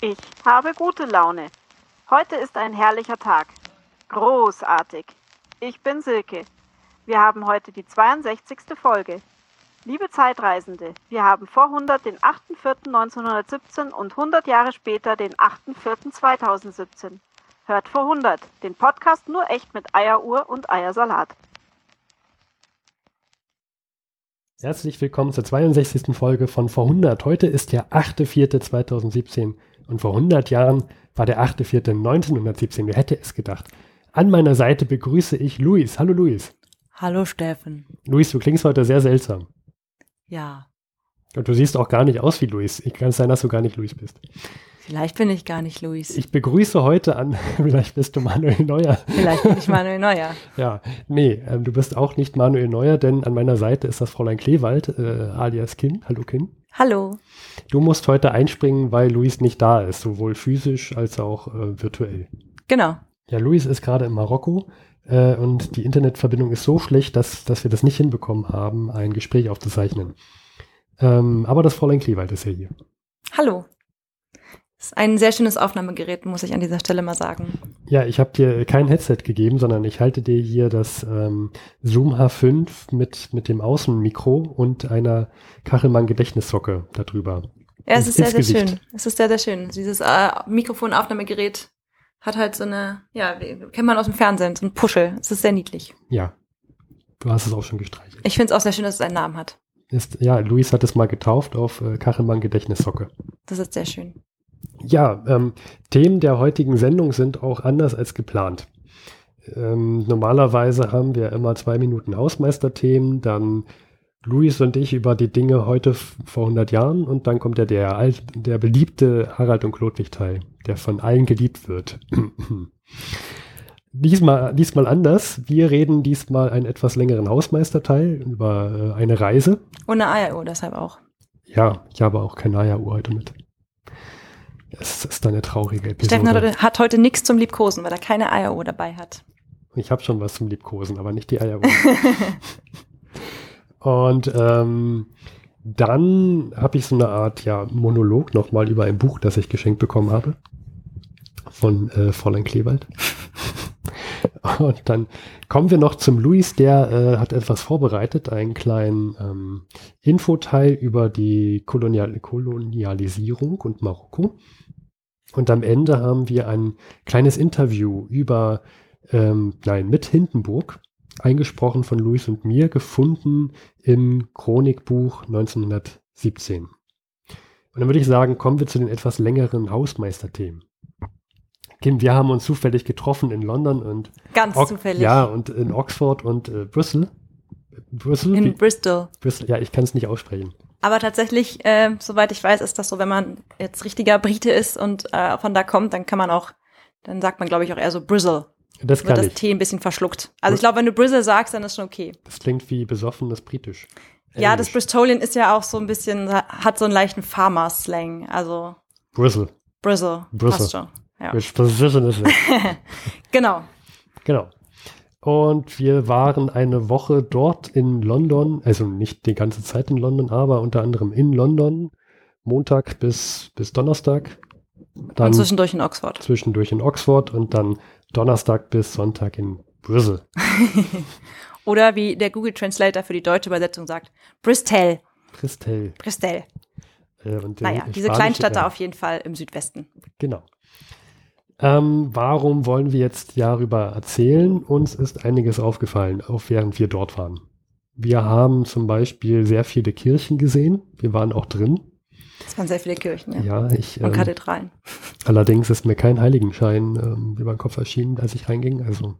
Ich habe gute Laune. Heute ist ein herrlicher Tag. Großartig. Ich bin Silke. Wir haben heute die 62. Folge. Liebe Zeitreisende, wir haben vor 100 den 8.4.1917 und 100 Jahre später den 8.4.2017. Hört vor 100, den Podcast nur echt mit Eieruhr und Eiersalat. Herzlich willkommen zur 62. Folge von Vor 100. Heute ist der 8.4.2017 und vor 100 Jahren war der 8.4.1917. Wer hätte es gedacht? An meiner Seite begrüße ich Luis. Hallo Luis. Hallo Steffen. Luis, du klingst heute sehr seltsam. Ja. Und du siehst auch gar nicht aus wie Luis. Ich kann es sein, dass du gar nicht Luis bist. Vielleicht bin ich gar nicht Luis. Ich begrüße heute an, vielleicht bist du Manuel Neuer. Vielleicht bin ich Manuel Neuer. ja, nee, ähm, du bist auch nicht Manuel Neuer, denn an meiner Seite ist das Fräulein Kleewald, äh, alias Kin. Hallo Kin. Hallo. Du musst heute einspringen, weil Luis nicht da ist, sowohl physisch als auch äh, virtuell. Genau. Ja, Luis ist gerade in Marokko äh, und die Internetverbindung ist so schlecht, dass, dass wir das nicht hinbekommen haben, ein Gespräch aufzuzeichnen. Ähm, aber das Fräulein Kleewald ist ja hier. Hallo. Das ist ein sehr schönes Aufnahmegerät, muss ich an dieser Stelle mal sagen. Ja, ich habe dir kein Headset gegeben, sondern ich halte dir hier das ähm, Zoom H5 mit, mit dem Außenmikro und einer Kachelmann-Gedächtnissocke darüber. Ja, es ist sehr, sehr Gesicht. schön. Es ist sehr, sehr schön. Dieses äh, Mikrofonaufnahmegerät hat halt so eine, ja, kennt man aus dem Fernsehen, so ein Puschel. Es ist sehr niedlich. Ja, du hast es auch schon gestreichelt. Ich finde es auch sehr schön, dass es einen Namen hat. Ist, ja, Luis hat es mal getauft auf äh, Kachelmann-Gedächtnissocke. Das ist sehr schön. Ja, ähm, Themen der heutigen Sendung sind auch anders als geplant. Ähm, normalerweise haben wir immer zwei Minuten Hausmeisterthemen, dann Luis und ich über die Dinge heute vor 100 Jahren und dann kommt ja der, alt, der beliebte Harald und Klodwig Teil, der von allen geliebt wird. diesmal, diesmal anders. Wir reden diesmal einen etwas längeren Hausmeisterteil über äh, eine Reise. Und eine Eieruhr deshalb auch. Ja, ich habe auch keine Eieruhr heute mit. Es ist eine traurige Episode. Steffen hat, heute nichts zum Liebkosen, weil er keine Eieruhr dabei hat. Ich habe schon was zum Liebkosen, aber nicht die Eieruhr. Und ähm, dann habe ich so eine Art ja, Monolog nochmal über ein Buch, das ich geschenkt bekommen habe. Von äh, Fräulein Klewald. Und dann kommen wir noch zum Luis, der äh, hat etwas vorbereitet, einen kleinen ähm, Infoteil über die Kolonial Kolonialisierung und Marokko. Und am Ende haben wir ein kleines Interview über, ähm, nein, mit Hindenburg, eingesprochen von Luis und mir, gefunden im Chronikbuch 1917. Und dann würde ich sagen, kommen wir zu den etwas längeren Hausmeisterthemen. Kim, wir haben uns zufällig getroffen in London und ganz o zufällig. Ja, und in Oxford und äh, Brüssel. Brüssel? In wie? Bristol. Bristol. Ja, ich kann es nicht aussprechen. Aber tatsächlich, äh, soweit ich weiß, ist das so, wenn man jetzt richtiger Brite ist und äh, von da kommt, dann kann man auch, dann sagt man, glaube ich, auch eher so Bristol. Das kann wird das ich. T ein bisschen verschluckt. Also ich glaube, wenn du Bristol sagst, dann ist schon okay. Das klingt wie besoffenes Britisch. Englisch. Ja, das Bristolian ist ja auch so ein bisschen, hat so einen leichten Farmer-Slang. Also. Bristol. Bristol. Bristol. Passt schon. Ja. Position is it? genau. Genau. Und wir waren eine Woche dort in London, also nicht die ganze Zeit in London, aber unter anderem in London, Montag bis, bis Donnerstag. Dann und zwischendurch in Oxford. Zwischendurch in Oxford und dann Donnerstag bis Sonntag in Brüssel. Oder wie der Google Translator für die deutsche Übersetzung sagt, Bristol. Bristol. Bristol. Äh, naja, diese Kleinstadt da auf jeden Fall im Südwesten. Genau. Ähm, warum wollen wir jetzt darüber erzählen? Uns ist einiges aufgefallen, auch während wir dort waren. Wir haben zum Beispiel sehr viele Kirchen gesehen. Wir waren auch drin. Es waren sehr viele Kirchen, ja. Ja, ich. Und ähm, Kathedralen. Allerdings ist mir kein Heiligenschein ähm, über den Kopf erschienen, als ich reinging. Also.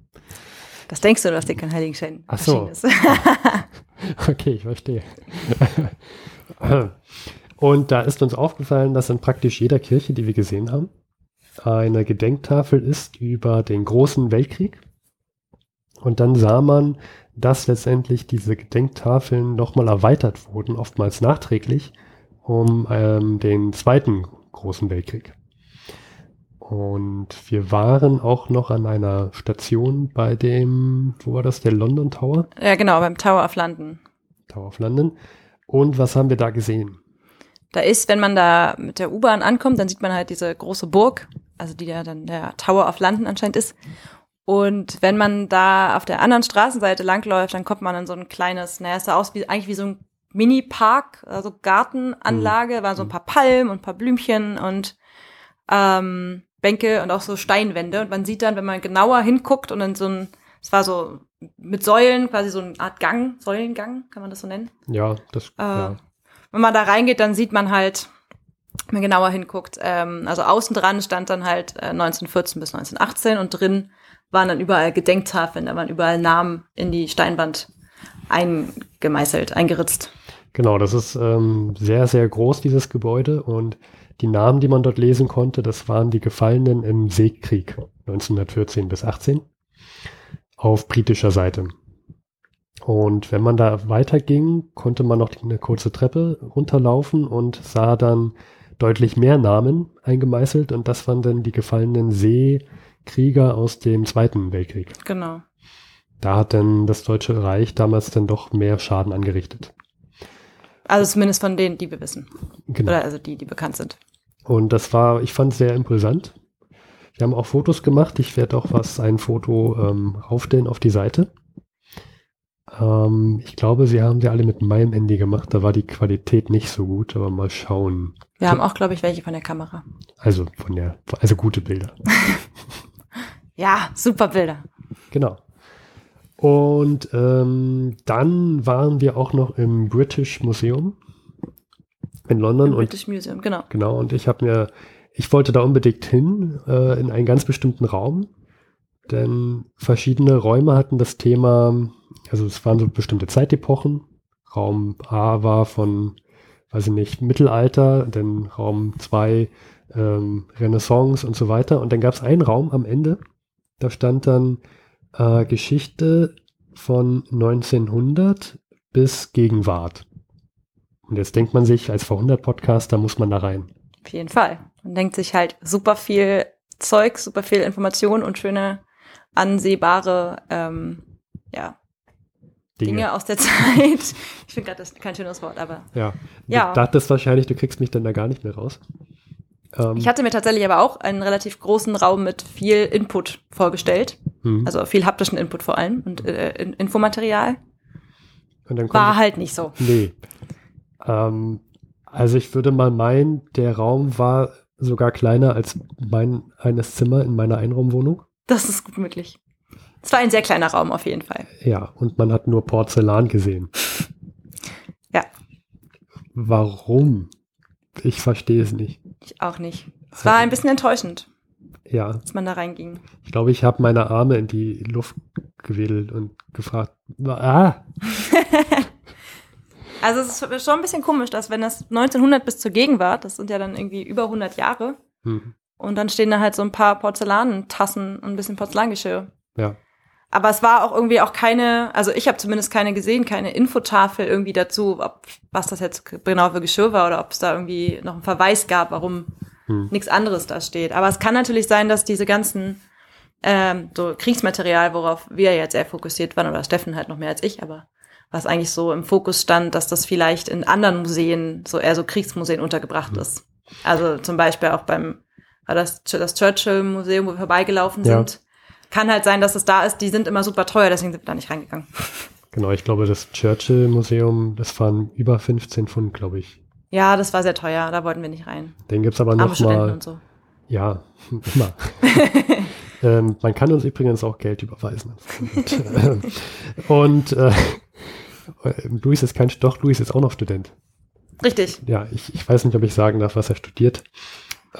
Das denkst du, dass dir kein Heiligenschein Ach so. ist. okay, ich verstehe. Und da ist uns aufgefallen, dass in praktisch jeder Kirche, die wir gesehen haben, eine Gedenktafel ist über den großen Weltkrieg. Und dann sah man, dass letztendlich diese Gedenktafeln nochmal erweitert wurden, oftmals nachträglich, um ähm, den zweiten großen Weltkrieg. Und wir waren auch noch an einer Station bei dem, wo war das, der London Tower? Ja, genau, beim Tower of London. Tower of London. Und was haben wir da gesehen? da ist, wenn man da mit der U-Bahn ankommt, dann sieht man halt diese große Burg, also die ja dann der Tower of London anscheinend ist. Und wenn man da auf der anderen Straßenseite langläuft, dann kommt man in so ein kleines, naja, es sah aus wie eigentlich wie so ein Mini-Park, also Gartenanlage, mhm. waren so ein paar Palmen und ein paar Blümchen und ähm, Bänke und auch so Steinwände. Und man sieht dann, wenn man genauer hinguckt und dann so ein, es war so mit Säulen, quasi so eine Art Gang, Säulengang, kann man das so nennen? Ja, das, äh, ja. Wenn man da reingeht, dann sieht man halt, man genauer hinguckt, ähm, also außen dran stand dann halt äh, 1914 bis 1918 und drin waren dann überall Gedenktafeln, da waren überall Namen in die Steinwand eingemeißelt, eingeritzt. Genau, das ist ähm, sehr, sehr groß, dieses Gebäude und die Namen, die man dort lesen konnte, das waren die Gefallenen im Seekrieg 1914 bis 18 auf britischer Seite. Und wenn man da weiterging, konnte man noch eine kurze Treppe runterlaufen und sah dann deutlich mehr Namen eingemeißelt und das waren dann die gefallenen Seekrieger aus dem Zweiten Weltkrieg. Genau. Da hat dann das Deutsche Reich damals dann doch mehr Schaden angerichtet. Also zumindest von denen, die wir wissen. Genau. Oder also die, die bekannt sind. Und das war, ich fand sehr imposant. Wir haben auch Fotos gemacht. Ich werde auch was, ein Foto ähm, aufstellen auf die Seite. Ähm, ich glaube, sie haben sie alle mit meinem Handy gemacht. Da war die Qualität nicht so gut, aber mal schauen. Wir haben auch, glaube ich, welche von der Kamera. Also von der, also gute Bilder. ja, super Bilder. Genau. Und ähm, dann waren wir auch noch im British Museum in London. Im British Museum, genau. Genau, und ich habe mir, ich wollte da unbedingt hin, äh, in einen ganz bestimmten Raum, denn verschiedene Räume hatten das Thema, also es waren so bestimmte Zeitepochen. Raum A war von, weiß ich nicht, Mittelalter, dann Raum 2 ähm, Renaissance und so weiter. Und dann gab es einen Raum am Ende, da stand dann äh, Geschichte von 1900 bis Gegenwart. Und jetzt denkt man sich, als Vor-100-Podcaster muss man da rein. Auf jeden Fall. Man denkt sich halt super viel Zeug, super viel Information und schöne, ansehbare, ähm, ja, Dinge. Dinge aus der Zeit. Ich finde gerade das kein schönes Wort, aber. Ja. ja. Du dachtest wahrscheinlich, du kriegst mich dann da gar nicht mehr raus. Ähm, ich hatte mir tatsächlich aber auch einen relativ großen Raum mit viel Input vorgestellt. Mhm. Also viel haptischen Input vor allem und äh, Infomaterial. Und War halt nicht so. Nee. Ähm, also ich würde mal meinen, der Raum war sogar kleiner als mein eines Zimmer in meiner Einraumwohnung. Das ist gut möglich. Es war ein sehr kleiner Raum auf jeden Fall. Ja, und man hat nur Porzellan gesehen. ja. Warum? Ich verstehe es nicht. Ich auch nicht. Es war ein bisschen enttäuschend. Ja. Als man da reinging. Ich glaube, ich habe meine Arme in die Luft gewedelt und gefragt, ah. also es ist schon ein bisschen komisch, dass wenn das 1900 bis zur Gegenwart, das sind ja dann irgendwie über 100 Jahre, hm. und dann stehen da halt so ein paar Porzellantassen und ein bisschen Porzellangeschirr. Ja. Aber es war auch irgendwie auch keine, also ich habe zumindest keine gesehen, keine Infotafel irgendwie dazu, ob was das jetzt genau für Geschirr war oder ob es da irgendwie noch einen Verweis gab, warum hm. nichts anderes da steht. Aber es kann natürlich sein, dass diese ganzen ähm, so Kriegsmaterial, worauf wir jetzt eher fokussiert waren, oder Steffen halt noch mehr als ich, aber was eigentlich so im Fokus stand, dass das vielleicht in anderen Museen, so eher so Kriegsmuseen untergebracht hm. ist. Also zum Beispiel auch beim, war das das Churchill-Museum, wo wir vorbeigelaufen ja. sind kann halt sein, dass es da ist. Die sind immer super teuer, deswegen sind wir da nicht reingegangen. Genau, ich glaube, das Churchill-Museum, das waren über 15 Pfund, glaube ich. Ja, das war sehr teuer, da wollten wir nicht rein. Den gibt's aber noch Arme mal. Und so. Ja, immer. ähm, man kann uns übrigens auch Geld überweisen. und, äh, und äh, Luis ist kein, doch, Luis ist auch noch Student. Richtig. Ja, ich, ich weiß nicht, ob ich sagen darf, was er studiert.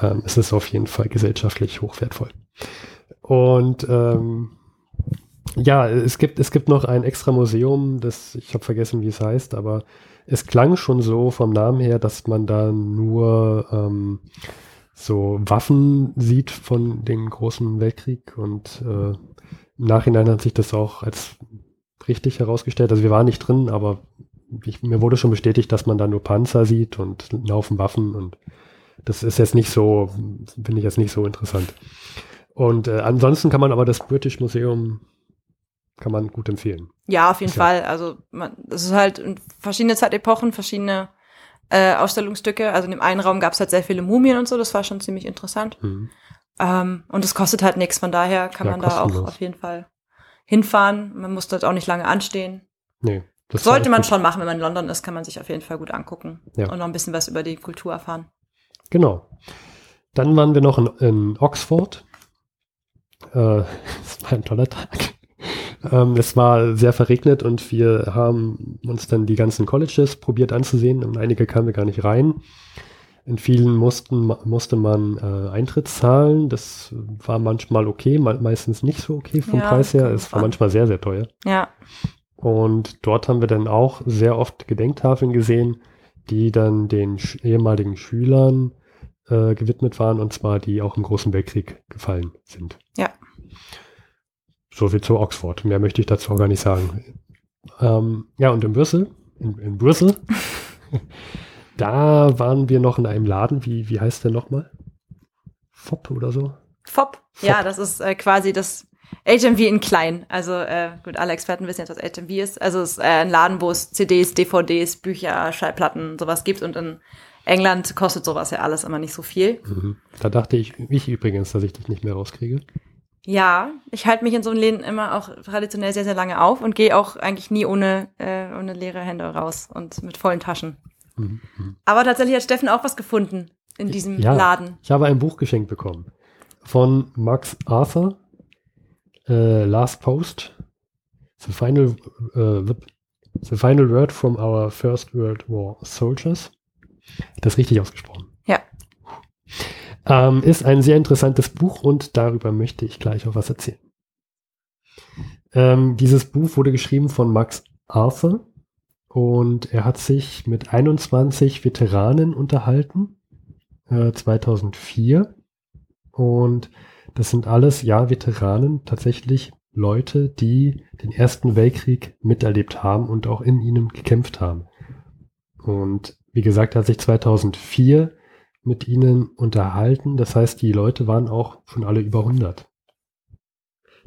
Ähm, es ist auf jeden Fall gesellschaftlich hochwertvoll. Und ähm, ja, es gibt, es gibt noch ein extra Museum, das, ich habe vergessen, wie es heißt, aber es klang schon so vom Namen her, dass man da nur ähm, so Waffen sieht von dem großen Weltkrieg und äh, im Nachhinein hat sich das auch als richtig herausgestellt. Also wir waren nicht drin, aber ich, mir wurde schon bestätigt, dass man da nur Panzer sieht und einen Haufen Waffen und das ist jetzt nicht so, finde ich jetzt nicht so interessant. Und äh, ansonsten kann man aber das British Museum kann man gut empfehlen. Ja, auf jeden ja. Fall. Also man, das ist halt verschiedene Zeitepochen, verschiedene äh, Ausstellungsstücke. Also in dem einen Raum gab es halt sehr viele Mumien und so, das war schon ziemlich interessant. Mhm. Ähm, und es kostet halt nichts, von daher kann Ja, man da auch auf jeden Fall hinfahren. Man muss dort auch nicht lange anstehen. Nee. Das Sollte man gut. schon machen, wenn man in London ist, kann man sich auf jeden Fall gut angucken Ja. und noch ein bisschen was über die Kultur erfahren. Genau. Dann waren wir noch in, in Oxford. Äh, Es war ein toller Tag. Ähm, es war sehr verregnet und wir haben uns dann die ganzen Colleges probiert anzusehen und einige kamen wir gar nicht rein. In vielen mussten, musste man äh, Eintritt zahlen. Das war manchmal okay, me meistens nicht so okay vom Ja, Preis her. Es war manchmal sehr, sehr teuer. Ja, Und dort haben wir dann auch sehr oft Gedenktafeln gesehen, die dann den ehemaligen Schülern äh, gewidmet waren, und zwar die auch im Großen Weltkrieg gefallen sind. Ja. So viel zu Oxford. Mehr möchte ich dazu auch gar nicht sagen. Ähm, ja, und in Brüssel, in, in Brüssel, da waren wir noch in einem Laden, wie, wie heißt der nochmal? FOP oder so? FOP. Ja, das ist äh, quasi das HMV in klein. Also äh, gut, alle Experten wissen jetzt, was HMV ist. Also es ist äh, ein Laden, wo es CDs, DVDs, Bücher, Schallplatten, sowas gibt. Und in England kostet sowas ja alles immer nicht so viel. Mhm. Da dachte ich, ich übrigens, dass ich das nicht mehr rauskriege. Ja, ich halte mich in so einem Läden immer auch traditionell sehr, sehr lange auf und gehe auch eigentlich nie ohne, äh, ohne leere Hände raus und mit vollen Taschen. Mhm. Aber tatsächlich hat Steffen auch was gefunden in diesem Ja. Laden. Ich habe ein Buch geschenkt bekommen von Max Arthur, äh, Last Post, the final, äh, the, the final word from our First World War Soldiers. Das ist richtig ausgesprochen. Ja. Ähm, ist ein sehr interessantes Buch und darüber möchte ich gleich auch was erzählen. Ähm, dieses Buch wurde geschrieben von Max Arthur und er hat sich mit 21 Veteranen unterhalten, äh, 2004. Und das sind alles, ja, Veteranen, tatsächlich Leute, die den Ersten Weltkrieg miterlebt haben und auch in ihnen gekämpft haben. Und wie gesagt, hat sich 2004 mit ihnen unterhalten. Das heißt, die Leute waren auch schon alle über 100.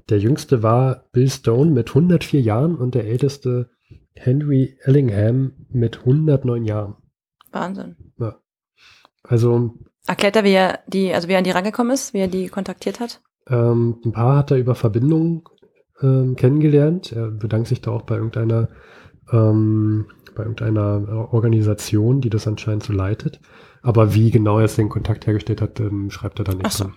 Der jüngste war Bill Stone mit 104 Jahren und der älteste Henry Ellingham mit 109 Jahren. Wahnsinn. Also Erklärt er, wie er die, also wie er an die rangekommen ist, wie er die kontaktiert hat? ähm, ein paar hat er über Verbindungen ähm, kennengelernt. Er bedankt sich da auch bei irgendeiner, ähm, bei irgendeiner Organisation, die das anscheinend so leitet. Aber wie genau er jetzt den Kontakt hergestellt hat, ähm, schreibt er da nicht Ach so.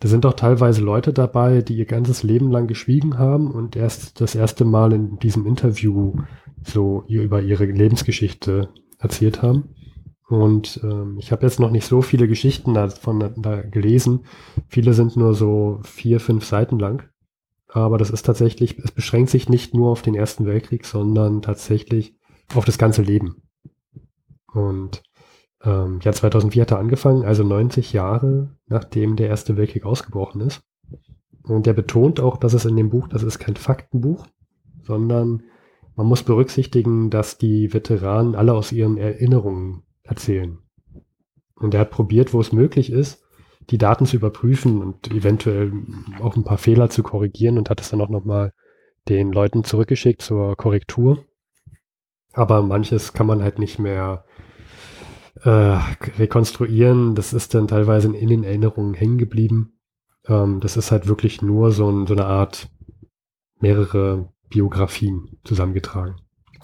Da sind auch teilweise Leute dabei, die ihr ganzes Leben lang geschwiegen haben und erst das erste Mal in diesem Interview so über ihre Lebensgeschichte erzählt haben. Und ähm, ich habe jetzt noch nicht so viele Geschichten davon da gelesen. Viele sind nur so vier, fünf Seiten lang. Aber das ist tatsächlich, es beschränkt sich nicht nur auf den Ersten Weltkrieg, sondern tatsächlich auf das ganze Leben. Und ähm, ja, 2004 hat er angefangen, also 90 Jahre nachdem der Erste Weltkrieg ausgebrochen ist. Und er betont auch, dass es in dem Buch, das ist kein Faktenbuch, sondern man muss berücksichtigen, dass die Veteranen alle aus ihren Erinnerungen erzählen. Und er hat probiert, wo es möglich ist, die Daten zu überprüfen und eventuell auch ein paar Fehler zu korrigieren und hat es dann auch nochmal den Leuten zurückgeschickt zur Korrektur. Aber manches kann man halt nicht mehr äh, rekonstruieren. Das ist dann teilweise in den Erinnerungen hängen geblieben. Ähm, das ist halt wirklich nur so, ein, so eine Art mehrere Biografien zusammengetragen.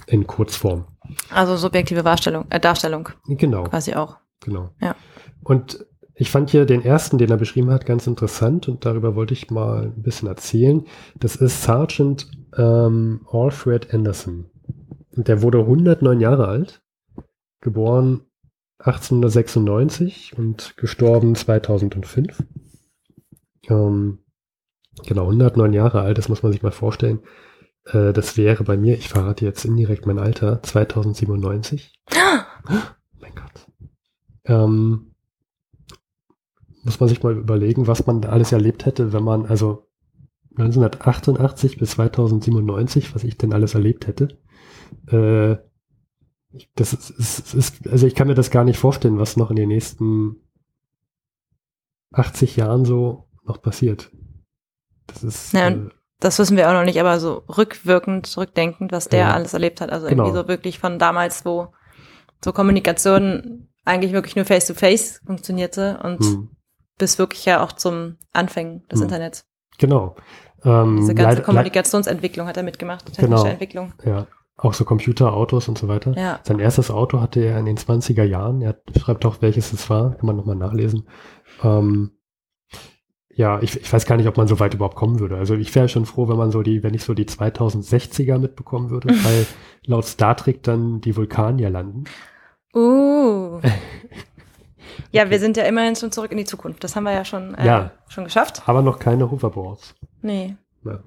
In Kurzform. Also subjektive Darstellung, äh, Darstellung Genau. quasi auch. Genau. Ja. Und ich fand hier den ersten, den er beschrieben hat, ganz interessant und darüber wollte ich mal ein bisschen erzählen. Das ist Sergeant ähm, Alfred Anderson. Und der wurde 109 Jahre alt, geboren 1896 und gestorben 2005. Ähm, genau, 109 Jahre alt, das muss man sich mal vorstellen. Äh, das wäre bei mir, ich verrate jetzt indirekt mein Alter, 2097. mein Gott. Ähm, muss man sich mal überlegen, was man da alles erlebt hätte, wenn man, also 1988 bis 2097, was ich denn alles erlebt hätte. Äh, das ist, ist, ist, also ich kann mir das gar nicht vorstellen, was noch in den nächsten 80 Jahren so noch passiert. Das ist, Ja, äh, Das wissen wir auch noch nicht, aber so rückwirkend, rückdenkend, was der Ja. alles erlebt hat. Also Genau. irgendwie so wirklich von damals, wo so Kommunikation eigentlich wirklich nur face-to-face -face funktionierte und hm. Bis wirklich ja auch zum Anfängen des hm. Internets. Genau. Ähm, Diese ganze leider, Kommunikationsentwicklung hat er mitgemacht, technische genau, Entwicklung. Ja, auch so Computer, Autos und so weiter. Ja. Sein erstes Auto hatte er in den 20er Jahren. Er schreibt auch, welches es war, kann man nochmal nachlesen. Ähm, ja, ich, ich weiß gar nicht, ob man so weit überhaupt kommen würde. Also ich wäre schon froh, wenn man so die, wenn ich so die 2060er mitbekommen würde, weil laut Star Trek dann die Vulkanier landen. Uh. ja, wir sind ja immerhin schon zurück in die Zukunft. Das haben wir ja schon, äh, ja, schon geschafft. Aber noch keine Hoverboards. Nee. Ja.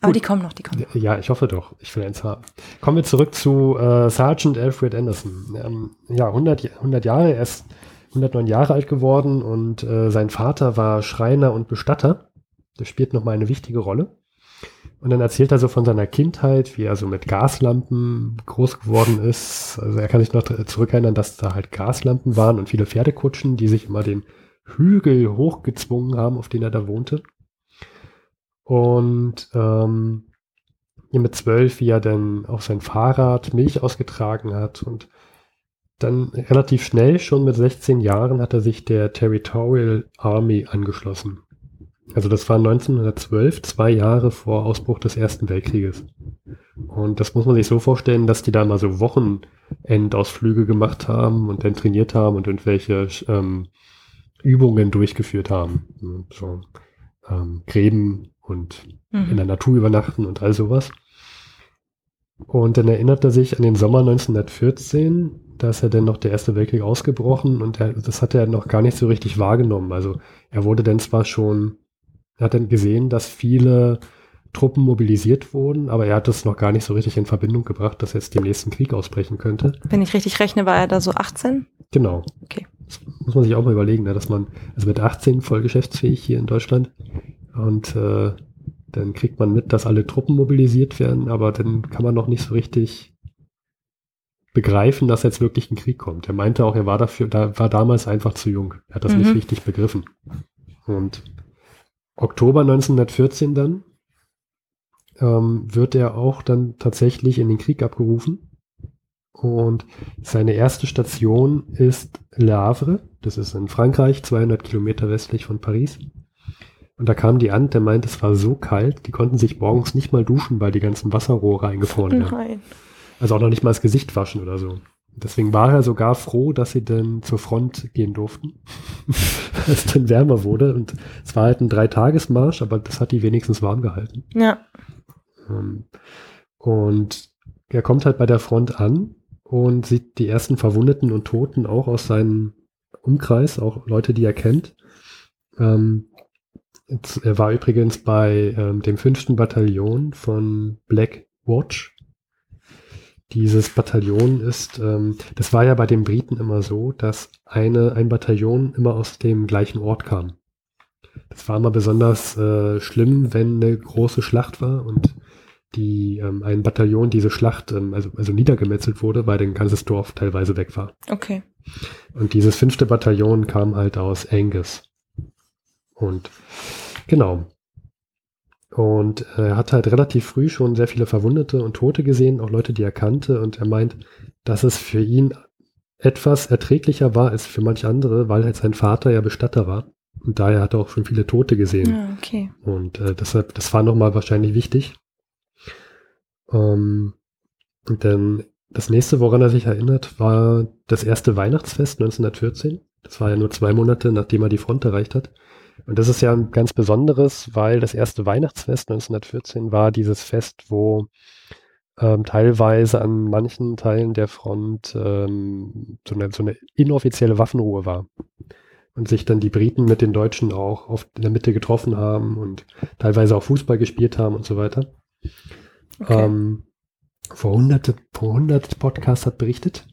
Aber die kommen noch, die kommen. Ja, ich hoffe doch. Ich will eins haben. Kommen wir zurück zu äh, Sergeant Alfred Anderson. Ähm, ja, 100, 100 Jahre, er ist 109 Jahre alt geworden und äh, sein Vater war Schreiner und Bestatter. Das spielt nochmal eine wichtige Rolle. Und dann erzählt er so von seiner Kindheit, wie er so mit Gaslampen groß geworden ist. Also er kann sich noch zurückerinnern, dass da halt Gaslampen waren und viele Pferdekutschen, die sich immer den Hügel hochgezwungen haben, auf den er da wohnte. Und ähm, mit zwölf, wie er dann auf sein Fahrrad Milch ausgetragen hat und dann relativ schnell, schon mit 16 Jahren, hat er sich der Territorial Army angeschlossen. Also das war 1912, zwei Jahre vor Ausbruch des Ersten Weltkrieges. Und das muss man sich so vorstellen, dass die da mal so Wochenendausflüge gemacht haben und dann trainiert haben und irgendwelche ähm, Übungen durchgeführt haben. So ähm, Gräben und mhm. in der Natur übernachten und all sowas. Und dann erinnert er sich an den Sommer 1914, da ist ja dann noch der Erste Weltkrieg ausgebrochen und er, das hat er noch gar nicht so richtig wahrgenommen. Also er wurde dann zwar schon, er hat dann gesehen, dass viele Truppen mobilisiert wurden, aber er hat das noch gar nicht so richtig in Verbindung gebracht, dass jetzt dem nächsten Krieg ausbrechen könnte. Wenn ich richtig rechne, war er da so 18? Genau. Okay. Das muss man sich auch mal überlegen, ne, dass man, also mit 18 voll geschäftsfähig hier in Deutschland und äh, dann kriegt man mit, dass alle Truppen mobilisiert werden, aber dann kann man noch nicht so richtig begreifen, dass jetzt wirklich ein Krieg kommt. Er meinte auch, er war dafür, da war damals einfach zu jung. Er hat das mhm. nicht richtig begriffen. Und Oktober 1914 dann ähm, wird er auch dann tatsächlich in den Krieg abgerufen. Und seine erste Station ist Le Havre. Das ist in Frankreich, 200 Kilometer westlich von Paris. Und da kam die an, der meint, es war so kalt, die konnten sich morgens nicht mal duschen, weil die ganzen Wasserrohre eingefroren waren. Also auch noch nicht mal das Gesicht waschen oder so. Deswegen war er sogar froh, dass sie dann zur Front gehen durften, weil es dann wärmer wurde. Und es war halt ein Dreitagesmarsch, aber das hat die wenigstens warm gehalten. Ja. Ähm, und er kommt halt bei der Front an und sieht die ersten Verwundeten und Toten auch aus seinem Umkreis, auch Leute, die er kennt. Ähm, er war übrigens bei ähm, dem fünften Bataillon von Black Watch dieses Bataillon ist, ähm, das war ja bei den Briten immer so, dass eine, ein Bataillon immer aus dem gleichen Ort kam. Das war immer besonders äh, schlimm, wenn eine große Schlacht war und die ähm, ein Bataillon diese Schlacht ähm, also, also niedergemetzelt wurde, weil ein ganzes Dorf teilweise weg war. Okay. Und dieses fünfte Bataillon kam halt aus Angus. Und genau, und er hat halt relativ früh schon sehr viele Verwundete und Tote gesehen, auch Leute, die er kannte. Und er meint, dass es für ihn etwas erträglicher war als für manche andere, weil halt sein Vater ja Bestatter war. Und daher hat er auch schon viele Tote gesehen. Ja, ah, okay. Und äh, deshalb, das war nochmal wahrscheinlich wichtig. Ähm, und dann das nächste, woran er sich erinnert, war das erste Weihnachtsfest 1914. Das war ja nur zwei Monate, nachdem er die Front erreicht hat. Und das ist ja ein ganz besonderes, weil das erste Weihnachtsfest 1914 war dieses Fest, wo ähm, teilweise an manchen Teilen der Front ähm, so, eine, so eine inoffizielle Waffenruhe war. Und sich dann die Briten mit den Deutschen auch auf, in der Mitte getroffen haben und teilweise auch Fußball gespielt haben und so weiter. Okay. Ähm, vor hunderte, vor hundert Podcast hat berichtet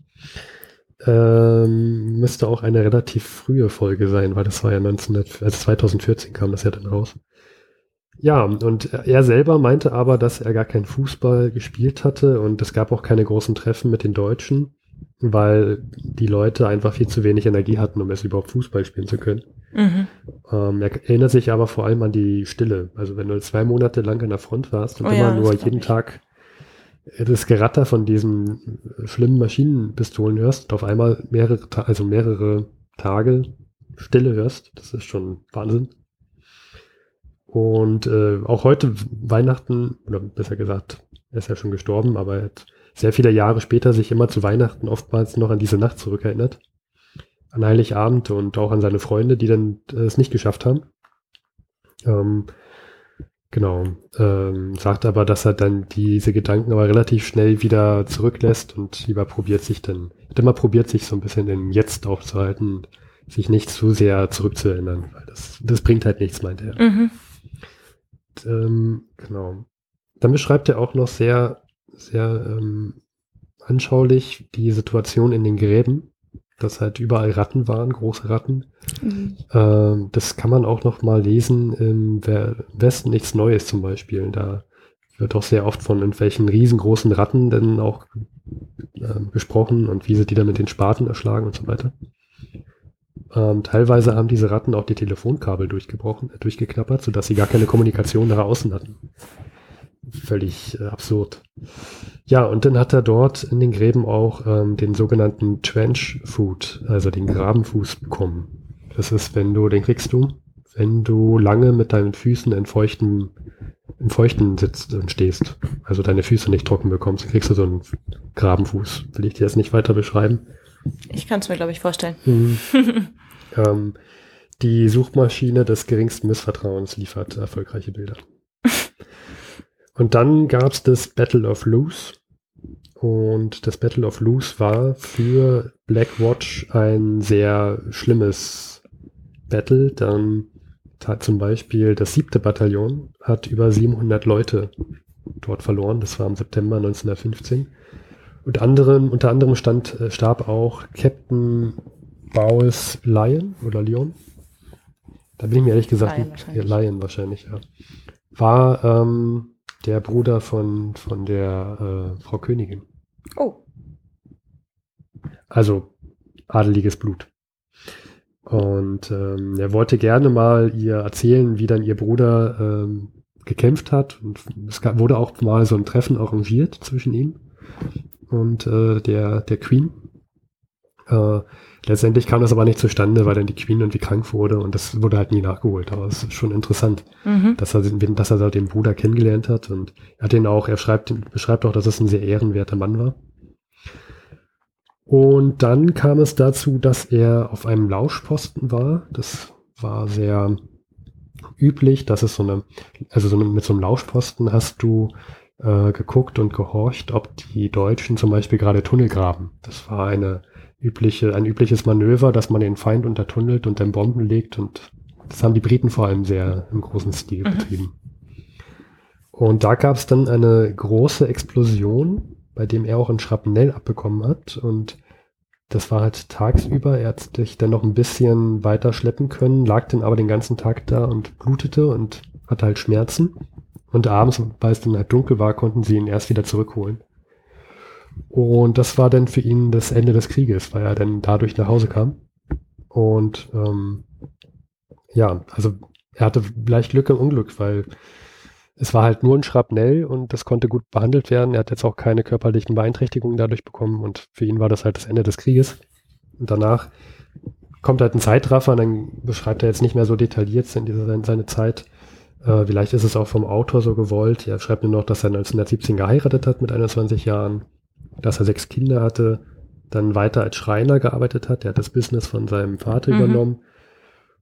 ähm, müsste auch eine relativ frühe Folge sein, weil das war ja 1900, also 2014 kam das ja dann raus. Ja, und er selber meinte aber, dass er gar keinen Fußball gespielt hatte und es gab auch keine großen Treffen mit den Deutschen, weil die Leute einfach viel zu wenig Energie hatten, um es überhaupt Fußball spielen zu können. Mhm. Ähm, er erinnert sich aber vor allem an die Stille. Also wenn du zwei Monate lang an der Front warst und oh immer ja, nur jeden Tag das Geratter von diesen schlimmen Maschinenpistolen hörst auf einmal mehrere, also mehrere Tage Stille hörst. Das ist schon Wahnsinn. Und äh, auch heute Weihnachten, oder besser gesagt, er ist ja schon gestorben, aber er hat sehr viele Jahre später sich immer zu Weihnachten oftmals noch an diese Nacht zurückerinnert. An Heiligabend und auch an seine Freunde, die dann äh, es nicht geschafft haben. Ähm, genau. Ähm, sagt aber, dass er dann diese Gedanken aber relativ schnell wieder zurücklässt und lieber probiert sich dann, hat immer probiert, sich so ein bisschen in Jetzt aufzuhalten, sich nicht zu sehr zurückzuerinnern, weil das, das bringt halt nichts, meint er. Mhm ähm, genau. Dann beschreibt er auch noch sehr, sehr ähm, anschaulich die Situation in den Gräben, dass halt überall Ratten waren, große Ratten. Mhm. Ähm, das kann man auch noch mal lesen im Westen nichts Neues zum Beispiel. Da wird auch sehr oft von irgendwelchen riesengroßen Ratten dann auch äh, gesprochen und wie sie die dann mit den Spaten erschlagen und so weiter. Ähm, teilweise haben diese Ratten auch die Telefonkabel durchgebrochen, äh, durchgeknappert, sodass sie gar keine Kommunikation nach außen hatten. Völlig äh, absurd. Ja, und dann hat er dort in den Gräben auch ähm, den sogenannten Trench Food, also den Grabenfuß bekommen. Das ist, wenn du, den kriegst du, wenn du lange mit deinen Füßen in feuchten, im Feuchten sitzt und stehst. Also deine Füße nicht trocken bekommst, dann kriegst du so einen Grabenfuß. Will ich dir jetzt nicht weiter beschreiben. Ich kann es mir, glaube ich, vorstellen. Mhm. ähm, die Suchmaschine des geringsten Missvertrauens liefert erfolgreiche Bilder. Und dann gab es das Battle of Loose. Und das Battle of Loose war für Blackwatch ein sehr schlimmes Battle. Dann hat zum Beispiel das siebte Bataillon hat über 700 Leute dort verloren. Das war im September 1915. Und anderen, unter anderem stand, äh, starb auch Captain Bowes Lion oder Leon. Da bin ich mir ehrlich gesagt Lion wahrscheinlich, Lion wahrscheinlich ja. War ähm, der Bruder von, von der äh, Frau Königin. Oh. Also adeliges Blut. Und ähm, er wollte gerne mal ihr erzählen, wie dann ihr Bruder ähm, gekämpft hat. Und es gab, wurde auch mal so ein Treffen arrangiert zwischen ihnen und äh, der, der Queen. Äh, letztendlich kam das aber nicht zustande, weil dann die Queen irgendwie krank wurde und das wurde halt nie nachgeholt. Aber es ist schon interessant, mhm. dass er, dass er den Bruder kennengelernt hat und er hat ihn auch, er schreibt, beschreibt auch, dass es ein sehr ehrenwerter Mann war. Und dann kam es dazu, dass er auf einem Lauschposten war. Das war sehr üblich, dass es so eine, also so eine, mit so einem Lauschposten hast du äh, geguckt und gehorcht, ob die Deutschen zum Beispiel gerade Tunnel graben. Das war eine übliche, ein übliches Manöver, dass man den Feind untertunnelt und dann Bomben legt und das haben die Briten vor allem sehr im großen Stil mhm. betrieben. Und da gab es dann eine große Explosion, bei dem er auch ein Schrapnell abbekommen hat und das war halt tagsüber. Er hat sich dann noch ein bisschen weiter schleppen können, lag dann aber den ganzen Tag da und blutete und hatte halt Schmerzen. Und abends, weil es dann halt dunkel war, konnten sie ihn erst wieder zurückholen. Und das war dann für ihn das Ende des Krieges, weil er dann dadurch nach Hause kam. Und ähm, ja, also er hatte vielleicht Glück im Unglück, weil es war halt nur ein Schrapnell und das konnte gut behandelt werden. Er hat jetzt auch keine körperlichen Beeinträchtigungen dadurch bekommen und für ihn war das halt das Ende des Krieges. Und danach kommt halt ein Zeitraffer und dann beschreibt er jetzt nicht mehr so detailliert seine Zeit, äh, vielleicht ist es auch vom Autor so gewollt. Er schreibt nur noch, dass er 1917 geheiratet hat mit 21 Jahren, dass er sechs Kinder hatte, dann weiter als Schreiner gearbeitet hat. Er hat das Business von seinem Vater mhm. übernommen.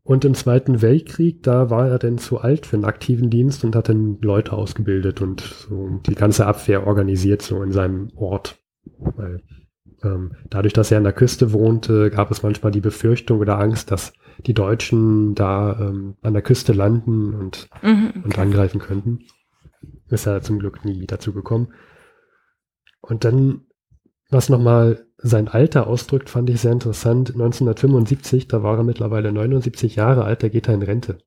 Und im Zweiten Weltkrieg, da war er dann zu alt für einen aktiven Dienst und hat dann Leute ausgebildet und so die ganze Abwehr organisiert, so in seinem Ort. Weil ähm, dadurch, dass er an der Küste wohnte, gab es manchmal die Befürchtung oder Angst, dass die Deutschen da ähm, an der Küste landen und, mhm, okay. und angreifen könnten. Ist ja zum Glück nie dazu gekommen. Und dann, was nochmal sein Alter ausdrückt, fand ich sehr interessant. 1975, da war er mittlerweile 79 Jahre alt, da geht er in Rente.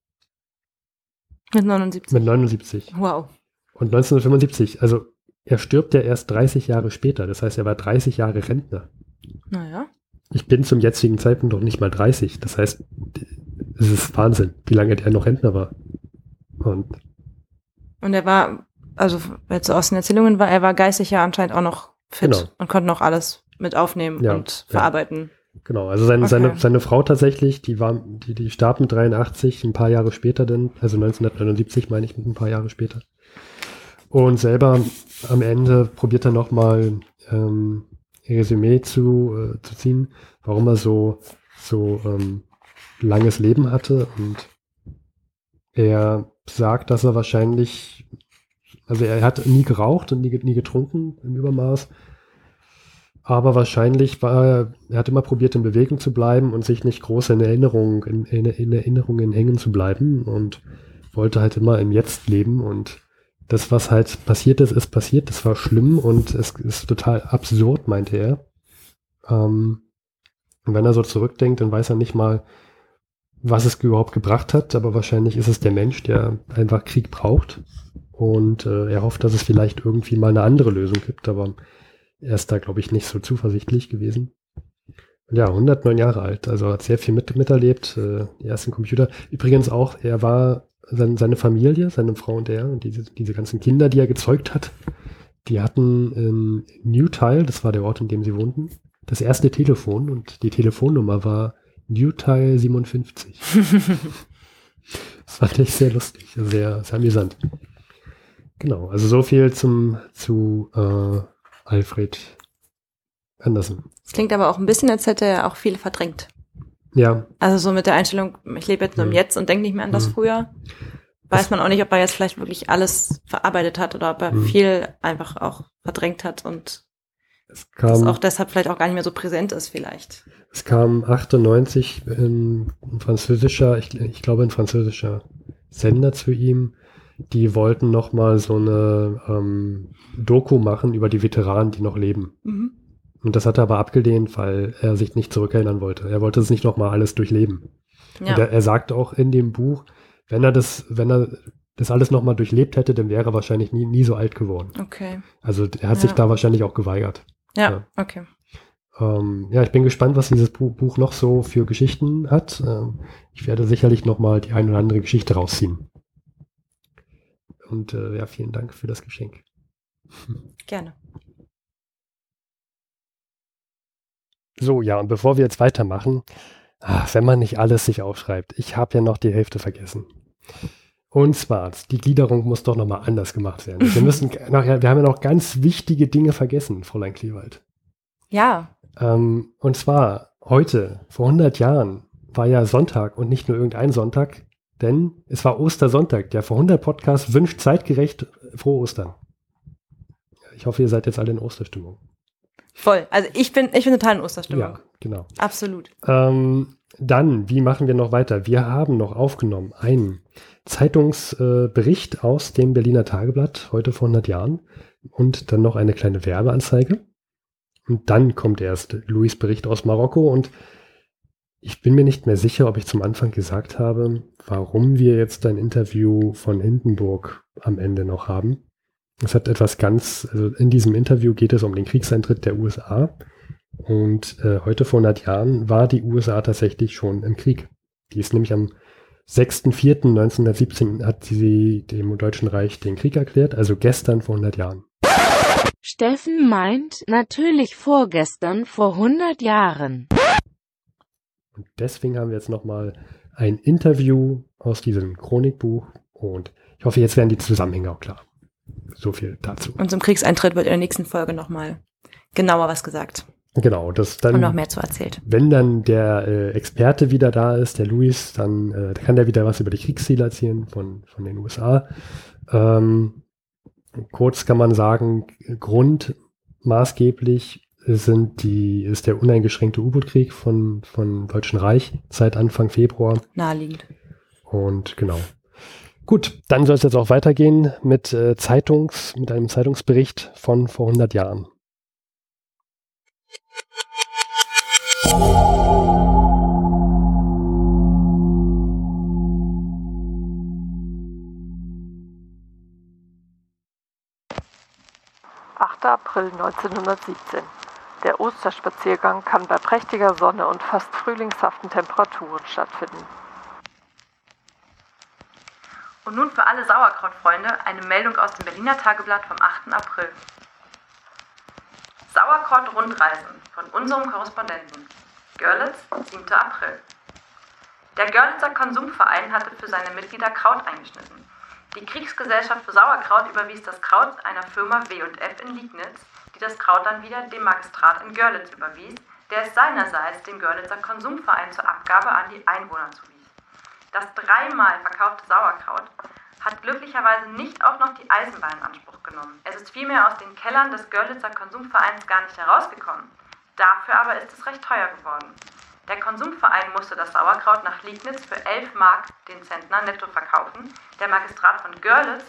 Mit 79? Mit 79. Wow. Und 1975, also er stirbt ja erst 30 Jahre später. Das heißt, er war 30 Jahre Rentner. Naja. Ich bin zum jetzigen Zeitpunkt noch nicht mal 30. Das heißt, es ist Wahnsinn, wie lange der noch Rentner war. Und, und er war also jetzt aus den Erzählungen war, er war geistig ja anscheinend auch noch fit Genau. und konnte noch alles mit aufnehmen Ja, und ja. verarbeiten. Genau, also seine, Okay. seine, seine Frau tatsächlich, die war, die, die starb mit 83, ein paar Jahre später dann, also 1979 meine ich, ein paar Jahre später. Und selber am Ende probiert er nochmal ähm, ein Resümee zu, äh, zu ziehen, warum er so, so ähm, langes Leben hatte. Und er sagt, dass er wahrscheinlich, also er hat nie geraucht und nie, nie getrunken im Übermaß. Aber wahrscheinlich war er, er hat immer probiert, in Bewegung zu bleiben und sich nicht groß in Erinnerungen, in, in, in Erinnerungen hängen zu bleiben und wollte halt immer im Jetzt leben und das, was halt passiert ist, ist passiert. Das war schlimm und es ist total absurd, meinte er. Ähm, und wenn er so zurückdenkt, dann weiß er nicht mal, was es überhaupt gebracht hat, aber wahrscheinlich ist es der Mensch, der einfach Krieg braucht. Und äh, er hofft, dass es vielleicht irgendwie mal eine andere Lösung gibt, aber er ist da, glaube ich, nicht so zuversichtlich gewesen. Ja, 109 Jahre alt, also hat sehr viel mit, miterlebt, äh, die ersten Computer. Übrigens auch, er war, sein, seine Familie, seine Frau und er und diese, diese ganzen Kinder, die er gezeugt hat, die hatten in Newtile, das war der Ort, in dem sie wohnten, das erste Telefon und die Telefonnummer war Newtile 57. Das fand ich sehr lustig, sehr, sehr amüsant. Genau, also so viel zum, zu äh, Alfred Anderson. Es klingt aber auch ein bisschen, als hätte er auch viel verdrängt. Ja, Also so mit der Einstellung, ich lebe jetzt nur im Mhm. Jetzt und denke nicht mehr an das Mhm. früher. Weiß man auch nicht, ob er jetzt vielleicht wirklich alles verarbeitet hat oder ob er Mhm. viel einfach auch verdrängt hat und es das kam, auch deshalb vielleicht auch gar nicht mehr so präsent ist vielleicht. es kam 98 in, ein französischer, ich, ich glaube ein französischer Sender zu ihm. Die wollten noch mal so eine ähm, Doku machen über die Veteranen, die noch leben. Mhm. Und das hat er aber abgelehnt, weil er sich nicht zurückerinnern wollte. Er wollte es nicht noch mal alles durchleben. Ja. Und er, er sagt auch in dem Buch, wenn er das, wenn er das alles noch mal durchlebt hätte, dann wäre er wahrscheinlich nie, nie so alt geworden. okay. Also er hat sich Ja. da wahrscheinlich auch geweigert. Ja, Ja. okay. Ähm, ja, ich bin gespannt, was dieses Bu- Buch noch so für Geschichten hat. Ähm, ich werde sicherlich noch mal die ein oder andere Geschichte rausziehen. Und äh, ja, vielen Dank für das Geschenk. Gerne. So, ja, und bevor wir jetzt weitermachen, ach, wenn man nicht alles sich aufschreibt, ich habe ja noch die Hälfte vergessen. Und zwar, die Gliederung muss doch nochmal anders gemacht werden. Wir müssen nachher, wir haben ja noch ganz wichtige Dinge vergessen, Fräulein Kliewald. Ja, Ähm, und zwar, heute, vor 100 Jahren, war ja Sonntag und nicht nur irgendein Sonntag, denn es war Ostersonntag. Der vor 100 Podcast wünscht zeitgerecht frohe Ostern. Ich hoffe, ihr seid jetzt alle in Osterstimmung. voll. Also ich bin, ich bin total in Osterstimmung. Ja, genau. Absolut. Ähm, dann, wie machen wir noch weiter? Wir haben noch aufgenommen einen Zeitungsbericht äh, aus dem Berliner Tageblatt, heute vor 100 Jahren. Und dann noch eine kleine Werbeanzeige. Und dann kommt erst Louis Bericht aus Marokko. Und ich bin mir nicht mehr sicher, ob ich zum Anfang gesagt habe, warum wir jetzt ein Interview von Hindenburg am Ende noch haben. Es hat etwas ganz, also in diesem Interview geht es um den Kriegseintritt der USA. Und äh, heute vor 100 Jahren war die USA tatsächlich schon im Krieg. Die ist nämlich am 6.4.1917 hat sie dem Deutschen Reich den Krieg erklärt, also gestern vor 100 Jahren. Steffen meint, natürlich vorgestern vor 100 Jahren. Und deswegen haben wir jetzt nochmal ein Interview aus diesem Chronikbuch und ich hoffe, jetzt werden die Zusammenhänge auch klar. So viel dazu. Und zum Kriegseintritt wird in der nächsten Folge nochmal genauer was gesagt Genau, das und noch dann, mehr zu erzählt. wenn dann der äh, Experte wieder da ist, der Luis, dann äh, kann der wieder was über die Kriegsziele erzählen von, von den USA. Ähm, kurz kann man sagen, Grund maßgeblich sind die, ist der uneingeschränkte U-Boot-Krieg von, von Deutschen Reich seit Anfang Februar. Naheliegend. Und genau. Gut, dann soll es jetzt auch weitergehen mit äh, Zeitungs, mit einem Zeitungsbericht von vor 100 Jahren. April 1917. Der Osterspaziergang kann bei prächtiger Sonne und fast frühlingshaften Temperaturen stattfinden. Und nun für alle Sauerkrautfreunde eine Meldung aus dem Berliner Tageblatt vom 8. April. Sauerkraut-Rundreisen von unserem Korrespondenten. Görlitz, 7. April. Der Görlitzer Konsumverein hatte für seine Mitglieder Kraut eingeschnitten. Die Kriegsgesellschaft für Sauerkraut überwies das Kraut einer Firma W&F in Liegnitz, das Kraut dann wieder dem Magistrat in Görlitz überwies, der es seinerseits dem Görlitzer Konsumverein zur Abgabe an die Einwohner zuwies. Das dreimal verkaufte Sauerkraut hat glücklicherweise nicht auch noch die Eisenbahn in Anspruch genommen. Es ist vielmehr aus den Kellern des Görlitzer Konsumvereins gar nicht herausgekommen. Dafür aber ist es recht teuer geworden. Der Konsumverein musste das Sauerkraut nach Liegnitz für 11 Mark den Zentner netto verkaufen. Der Magistrat von Görlitz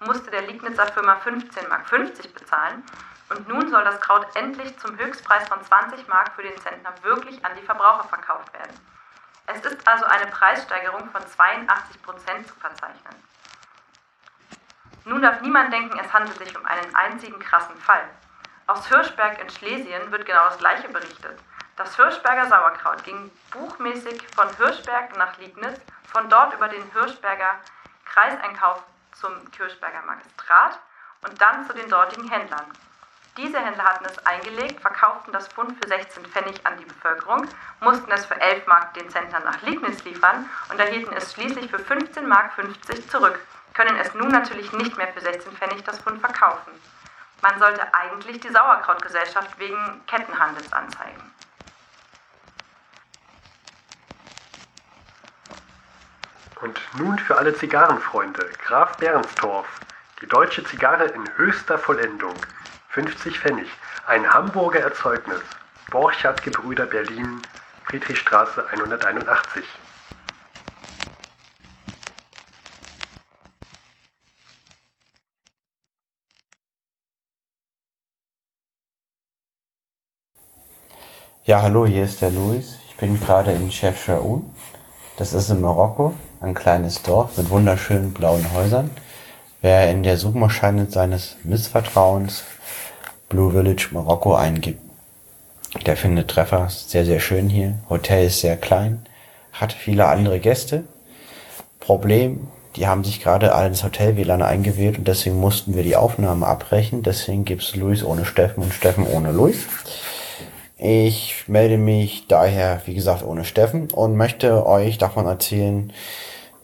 musste der Liegnitzer Firma 15 Mark 50 bezahlen. Und nun soll das Kraut endlich zum Höchstpreis von 20 Mark für den Zentner wirklich an die Verbraucher verkauft werden. Es ist also eine Preissteigerung von 82 Prozent zu verzeichnen. Nun darf niemand denken, es handelt sich um einen einzigen krassen Fall. Aus Hirschberg in Schlesien wird genau das gleiche berichtet. Das Hirschberger Sauerkraut ging buchmäßig von Hirschberg nach Liegnitz, von dort über den Hirschberger Kreiseinkauf zum Kirchberger Magistrat und dann zu den dortigen Händlern. Diese Händler hatten es eingelegt, verkauften das Pfund für 16 Pfennig an die Bevölkerung, mussten es für 11 Mark den Zentner nach Liegnitz liefern und erhielten es schließlich für 15 Mark 50 zurück, können es nun natürlich nicht mehr für 16 Pfennig das Pfund verkaufen. Man sollte eigentlich die Sauerkrautgesellschaft wegen Kettenhandels anzeigen. Und nun für alle Zigarrenfreunde, Graf Bernstorff, die deutsche Zigarre in höchster Vollendung. 50 Pfennig. Ein Hamburger Erzeugnis. Borchardt Gebrüder Berlin, Friedrichstraße 181. Ja, hallo, hier ist der Luis. Ich bin gerade in Chef Shaoun. Das ist in Marokko, ein kleines Dorf mit wunderschönen blauen Häusern. Wer in der Suchmaschine seines Missvertrauens Blue Village Marokko eingibt. Der findet Treffer sehr, sehr schön hier. Hotel ist sehr klein, hat viele andere Gäste. Problem, die haben sich gerade alle ins Hotel WLAN eingewählt und deswegen mussten wir die Aufnahme abbrechen. Deswegen gibt's Luis ohne Steffen und Steffen ohne Luis. Ich melde mich daher, wie gesagt, ohne Steffen und möchte euch davon erzählen,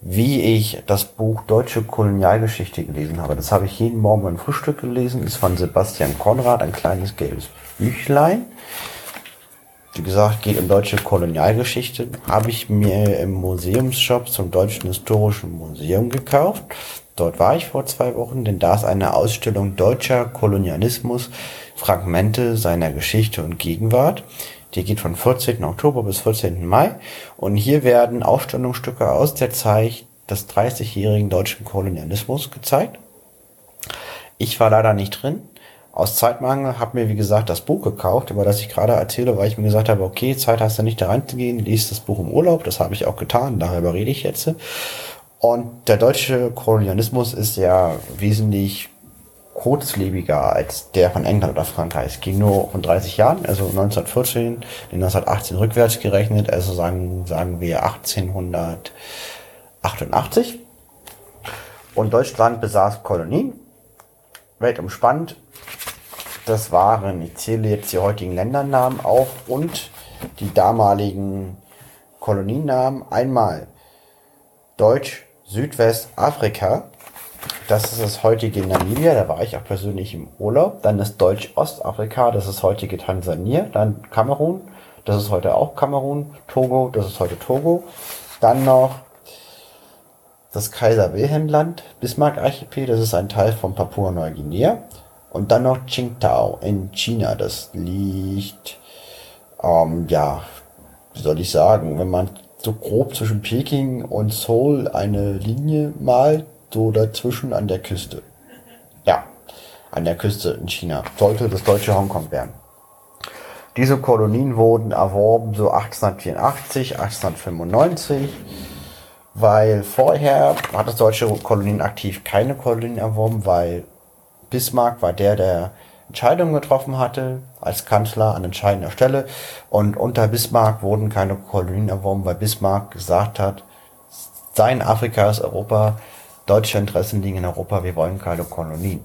wie ich das Buch Deutsche Kolonialgeschichte gelesen habe. Das habe ich jeden Morgen beim Frühstück gelesen. Ist von Sebastian Konrad, ein kleines gelbes Büchlein. Wie gesagt, geht um deutsche Kolonialgeschichte. Habe ich mir im Museumsshop zum Deutschen Historischen Museum gekauft. Dort war ich vor zwei Wochen, denn da ist eine Ausstellung deutscher Kolonialismus, Fragmente seiner Geschichte und Gegenwart. Die geht von 14. Oktober bis 14. Mai. Und hier werden Ausstellungsstücke aus der Zeit des 30-jährigen deutschen Kolonialismus gezeigt. Ich war leider nicht drin. Aus Zeitmangel habe mir, wie gesagt, das Buch gekauft, über das ich gerade erzähle, weil ich mir gesagt habe, okay, Zeit hast du nicht da reinzugehen, liest das Buch im Urlaub. Das habe ich auch getan, darüber rede ich jetzt. Und der deutsche Kolonialismus ist ja wesentlich kurzlebiger als der von England oder Frankreich. Es ging nur von 30 Jahren, also 1914, in 1918 rückwärts gerechnet, also sagen, sagen wir 1888. Und Deutschland besaß Kolonien, weltumspannend. Das waren, ich zähle jetzt die heutigen Ländernamen auf und die damaligen Koloniennamen. Einmal Deutsch Südwestafrika, das ist das heutige Namibia, da war ich auch persönlich im Urlaub. Dann ist Deutsch-Ostafrika, das ist heutige Tansania. Dann Kamerun, das ist heute auch Kamerun. Togo, das ist heute Togo. Dann noch das Kaiser Wilhelm Land, Bismarck-Archipel, das ist ein Teil von Papua-Neuguinea. Und dann noch Qingdao in China, das liegt, ähm, ja, wie soll ich sagen, wenn man so grob zwischen Peking und Seoul eine Linie malt, so dazwischen an der Küste. Ja, an der Küste in China. Sollte das deutsche Hongkong werden. Diese Kolonien wurden erworben so 1884, 1895, weil vorher hat das deutsche Kolonien aktiv keine Kolonien erworben, weil Bismarck war der, der Entscheidungen getroffen hatte als Kanzler an entscheidender Stelle und unter Bismarck wurden keine Kolonien erworben, weil Bismarck gesagt hat, sein Afrika ist Europa, deutsche Interessen liegen in Europa, wir wollen keine Kolonien.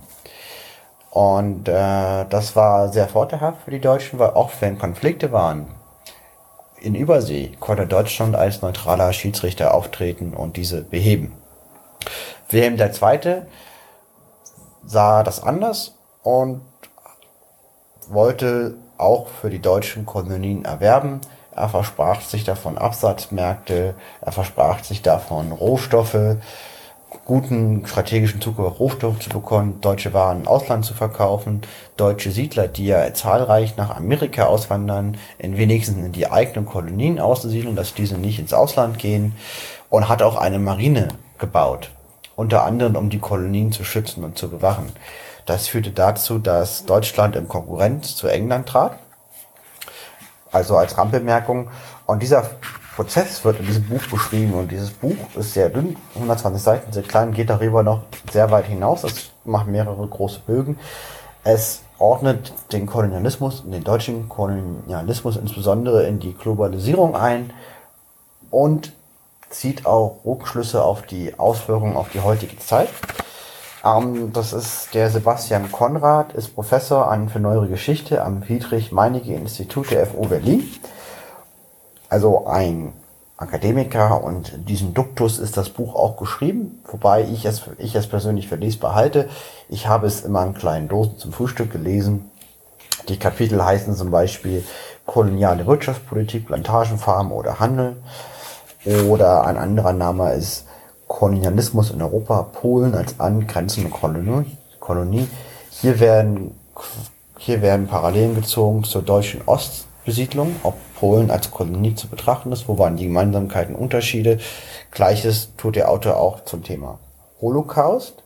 Und äh, das war sehr vorteilhaft für die Deutschen, weil auch wenn Konflikte waren in Übersee, konnte Deutschland als neutraler Schiedsrichter auftreten und diese beheben. Wilhelm II. sah das anders und wollte auch für die deutschen Kolonien erwerben. Er versprach sich davon Absatzmärkte, er versprach sich davon Rohstoffe, guten strategischen Zugriff auf Rohstoffe zu bekommen, deutsche Waren im Ausland zu verkaufen, deutsche Siedler, die ja zahlreich nach Amerika auswandern, in wenigstens in die eigenen Kolonien auszusiedeln, dass diese nicht ins Ausland gehen und hat auch eine Marine gebaut, unter anderem um die Kolonien zu schützen und zu bewachen. Das führte dazu, dass Deutschland in Konkurrenz zu England trat. Also als Randbemerkung. Und dieser Prozess wird in diesem Buch beschrieben und dieses Buch ist sehr dünn, 120 Seiten, sehr klein, geht darüber noch sehr weit hinaus. Es macht mehrere große Bögen. Es ordnet den Kolonialismus, den deutschen Kolonialismus insbesondere in die Globalisierung ein und zieht auch Rückschlüsse auf die Auswirkungen auf die heutige Zeit. Ähm, das ist der Sebastian Konrad, ist Professor an für neuere Geschichte am Friedrich-Meinecke-Institut der FU Berlin also ein Akademiker und diesen Duktus ist das Buch auch geschrieben, wobei ich es, ich es persönlich für lesbar halte. Ich habe es immer in kleinen Dosen zum Frühstück gelesen. Die Kapitel heißen zum Beispiel koloniale Wirtschaftspolitik, Plantagenfarm oder Handel. Oder ein anderer Name ist Kolonialismus in Europa, Polen als angrenzende Kolonie. Kolonie. Hier werden, hier werden Parallelen gezogen zur deutschen Ostbesiedlung, ob Polen als Kolonie zu betrachten ist. Wo waren die Gemeinsamkeiten, Unterschiede? Gleiches tut der Autor auch zum Thema Holocaust.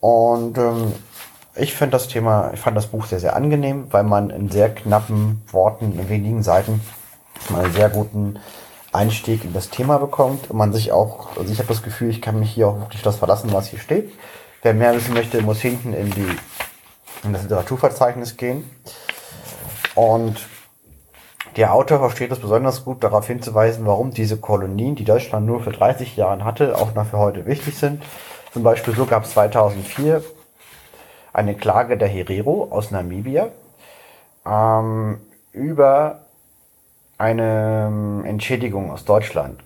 Und ähm, ich finde das Thema, ich fand das Buch sehr, sehr angenehm, weil man in sehr knappen Worten, in wenigen Seiten mal einen sehr guten Einstieg in das Thema bekommt und man sich auch, also ich habe das Gefühl, ich kann mich hier auch wirklich das verlassen, was hier steht. Wer mehr wissen möchte, muss hinten in die in das Literaturverzeichnis gehen. Und der Autor versteht es besonders gut, darauf hinzuweisen, warum diese Kolonien, die Deutschland nur für 30 Jahre hatte, auch noch für heute wichtig sind. Zum Beispiel so gab es 2004 eine Klage der Herero aus Namibia ähm, über eine ähm, Entschädigung aus Deutschland,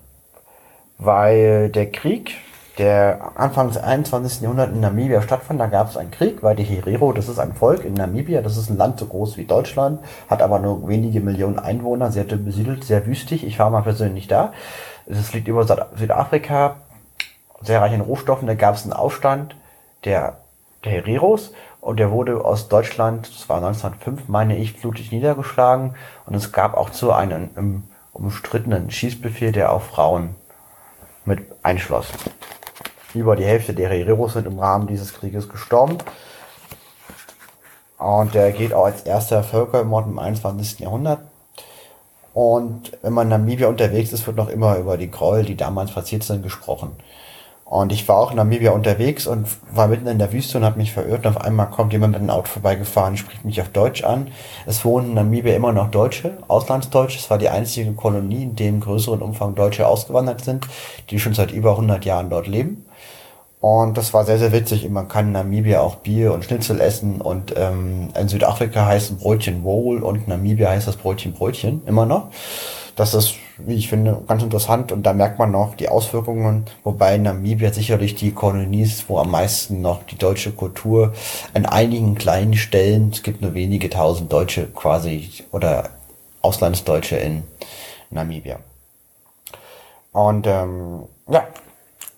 weil der Krieg der Anfang des 21. Jahrhunderts in Namibia stattfand. Da gab es einen Krieg, weil die Herero, das ist ein Volk in Namibia, das ist ein Land so groß wie Deutschland, hat aber nur wenige Millionen Einwohner, sehr besiedelt, sehr wüstig. Ich war mal persönlich da. Es liegt über Südafrika, sehr reich in Rohstoffen. Da gab es einen Aufstand der, der Hereros und der wurde aus Deutschland, das war 1905, meine ich, blutig niedergeschlagen. Und es gab auch zu einem umstrittenen Schießbefehl, der auf Frauen mit einschloss. Über die Hälfte der Hereros sind im Rahmen dieses Krieges gestorben. Und der geht auch als erster Völkermord im 21. Jahrhundert. Und wenn man in Namibia unterwegs ist, wird noch immer über die Gräuel, die damals passiert sind, gesprochen. Und ich war auch in Namibia unterwegs und war mitten in der Wüste und habe mich verirrt. Und auf einmal kommt jemand mit einem Auto vorbeigefahren, spricht mich auf Deutsch an. Es wohnen in Namibia immer noch Deutsche, Auslandsdeutsche. Es war die einzige Kolonie, in dem größeren Umfang Deutsche ausgewandert sind, die schon seit über 100 Jahren dort leben. Und das war sehr, sehr witzig. Man kann in Namibia auch Bier und Schnitzel essen und ähm, in Südafrika heißt Brötchen Wohl und in Namibia heißt das Brötchen Brötchen immer noch. Das ist, wie ich finde, ganz interessant und da merkt man noch die Auswirkungen, wobei Namibia sicherlich die Kolonie ist, wo am meisten noch die deutsche Kultur an einigen kleinen Stellen, es gibt nur wenige tausend Deutsche quasi oder Auslandsdeutsche in Namibia. Und ähm, ja,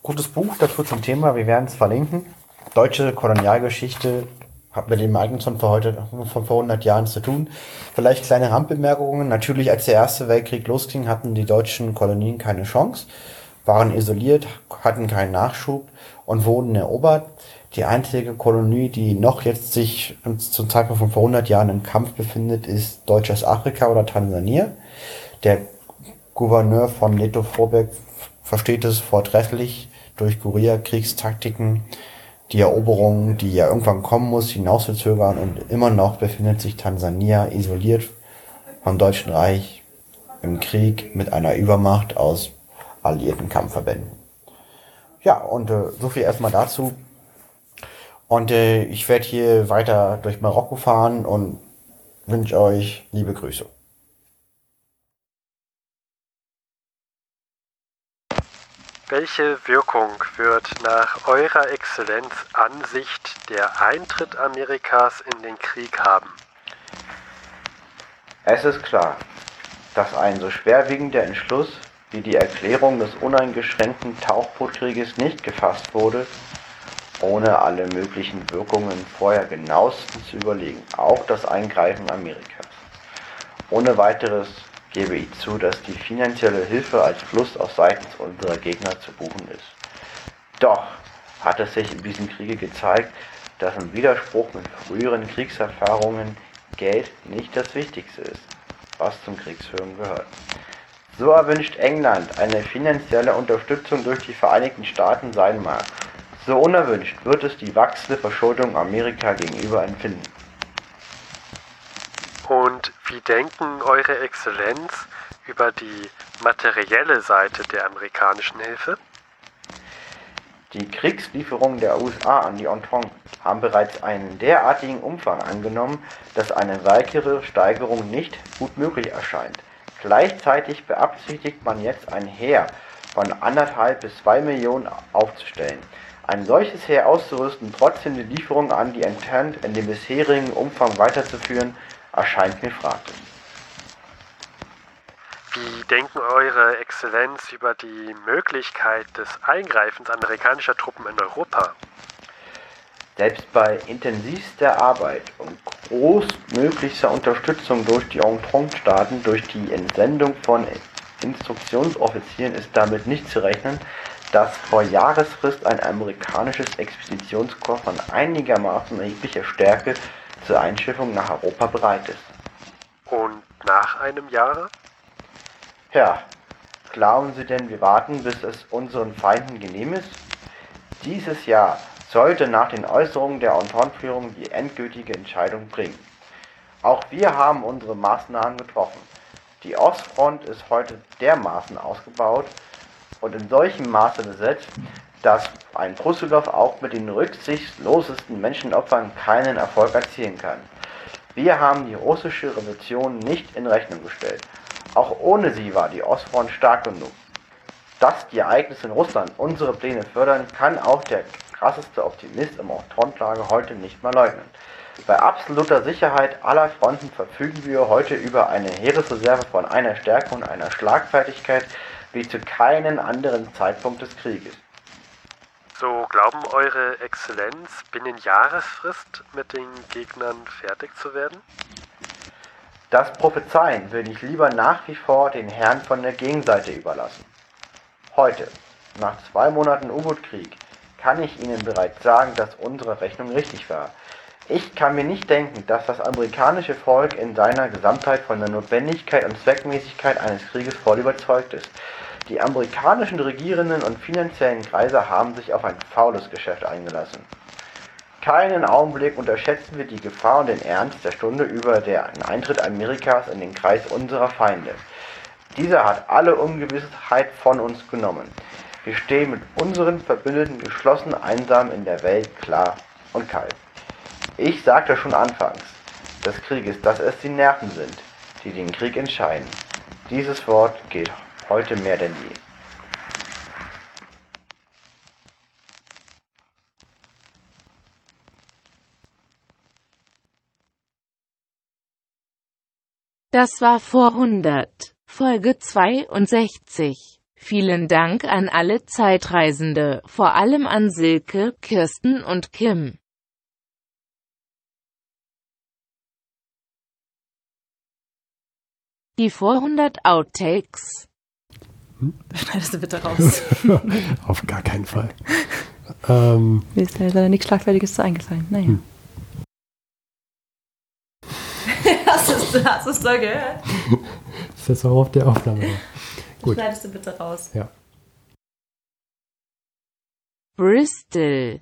gutes Buch dazu zum Thema, wir werden es verlinken. Deutsche Kolonialgeschichte hat mit dem Ereignis von vor heute, von vor 100 Jahren zu tun. Vielleicht kleine Randbemerkungen. Natürlich, als der Erste Weltkrieg losging, hatten die deutschen Kolonien keine Chance, waren isoliert, hatten keinen Nachschub und wurden erobert. Die einzige Kolonie, die noch jetzt sich zum Zeitpunkt von vor 100 Jahren im Kampf befindet, ist deutsches Afrika oder Tansania. Der Gouverneur von Leto Vorberg versteht es vortrefflich, durch Guerilla-Kriegstaktiken die Eroberung, die ja irgendwann kommen muss, hinauszuzögern und immer noch befindet sich Tansania isoliert vom Deutschen Reich im Krieg mit einer Übermacht aus alliierten Kampfverbänden. ja, und äh, so viel erstmal dazu. Und äh, ich werde hier weiter durch Marokko fahren und wünsche euch liebe Grüße. Welche Wirkung wird nach Eurer Exzellenz Ansicht der Eintritt Amerikas in den Krieg haben? Es ist klar, dass ein so schwerwiegender Entschluss wie die Erklärung des uneingeschränkten Tauchbootkrieges nicht gefasst wurde, ohne alle möglichen Wirkungen vorher genauestens zu überlegen, auch das Eingreifen Amerikas. Ohne weiteres gebe ich zu, dass die finanzielle Hilfe als Plus auf seitens unserer Gegner zu buchen ist. Doch hat es sich in diesem Kriege gezeigt, dass im Widerspruch mit früheren Kriegserfahrungen Geld nicht das Wichtigste ist, was zum Kriegsführen gehört. So erwünscht England eine finanzielle Unterstützung durch die Vereinigten Staaten sein mag, so unerwünscht wird es die wachsende Verschuldung Amerika gegenüber empfinden. Und wie denken Eure Exzellenz über die materielle Seite der amerikanischen Hilfe? Die Kriegslieferungen der USA an die Entente haben bereits einen derartigen Umfang angenommen, dass eine weitere Steigerung nicht gut möglich erscheint. Gleichzeitig beabsichtigt man jetzt ein Heer von anderthalb bis zwei Millionen aufzustellen. Ein solches Heer auszurüsten, trotzdem die Lieferung an die Entente in dem bisherigen Umfang weiterzuführen, erscheint mir fraglich. Wie denken Eure Exzellenz über die Möglichkeit des Eingreifens amerikanischer Truppen in Europa? Selbst bei intensivster Arbeit und großmöglichster Unterstützung durch die Entente-Staaten durch die Entsendung von Instruktionsoffizieren ist damit nicht zu rechnen, dass vor Jahresfrist ein amerikanisches Expeditionskorps von einigermaßen erheblicher Stärke zur Einschiffung nach Europa bereit ist. Und nach einem Jahre? Ja, glauben Sie denn, wir warten, bis es unseren Feinden genehm ist? Dieses Jahr sollte nach den Äußerungen der Entente-Führung die endgültige Entscheidung bringen. Auch wir haben unsere Maßnahmen getroffen. Die Ostfront ist heute dermaßen ausgebaut und in solchem Maße besetzt, dass ein Brussilow auch mit den rücksichtslosesten Menschenopfern keinen Erfolg erzielen kann. Wir haben die russische Revolution nicht in Rechnung gestellt. Auch ohne sie war die Ostfront stark genug. Dass die Ereignisse in Russland unsere Pläne fördern, kann auch der krasseste Optimist im Frontlager heute nicht mehr leugnen. Bei absoluter Sicherheit aller Fronten verfügen wir heute über eine Heeresreserve von einer Stärke und einer Schlagfertigkeit wie zu keinem anderen Zeitpunkt des Krieges. So glauben Eure Exzellenz, binnen Jahresfrist mit den Gegnern fertig zu werden? Das Prophezeien würde ich lieber nach wie vor den Herren von der Gegenseite überlassen. Heute, nach zwei Monaten U-Boot-Krieg, kann ich Ihnen bereits sagen, dass unsere Rechnung richtig war. Ich kann mir nicht denken, dass das amerikanische Volk in seiner Gesamtheit von der Notwendigkeit und Zweckmäßigkeit eines Krieges voll überzeugt ist. Die amerikanischen Regierenden und finanziellen Kreise haben sich auf ein faules Geschäft eingelassen. Keinen Augenblick unterschätzen wir die Gefahr und den Ernst der Stunde über den Eintritt Amerikas in den Kreis unserer Feinde. Dieser hat alle Ungewissheit von uns genommen. Wir stehen mit unseren Verbündeten geschlossen einsam in der Welt klar und kalt. Ich sagte schon anfangs des Krieges, dass es die Nerven sind, die den Krieg entscheiden. Dieses Wort gilt heute mehr denn je. Das war vor 100, Folge 62. Vielen Dank an alle Zeitreisende, vor allem an Silke, Kirsten und Kim. Die vor 100 Outtakes. Schneidest du bitte raus. Auf gar keinen Fall. ähm, Mir ist leider nichts Schlagfertiges zu eingefallen. Naja. Hm. hast du es doch gehört? ist jetzt auch auf der Aufnahme. Gut. Schneidest du bitte raus. Ja. Bristol.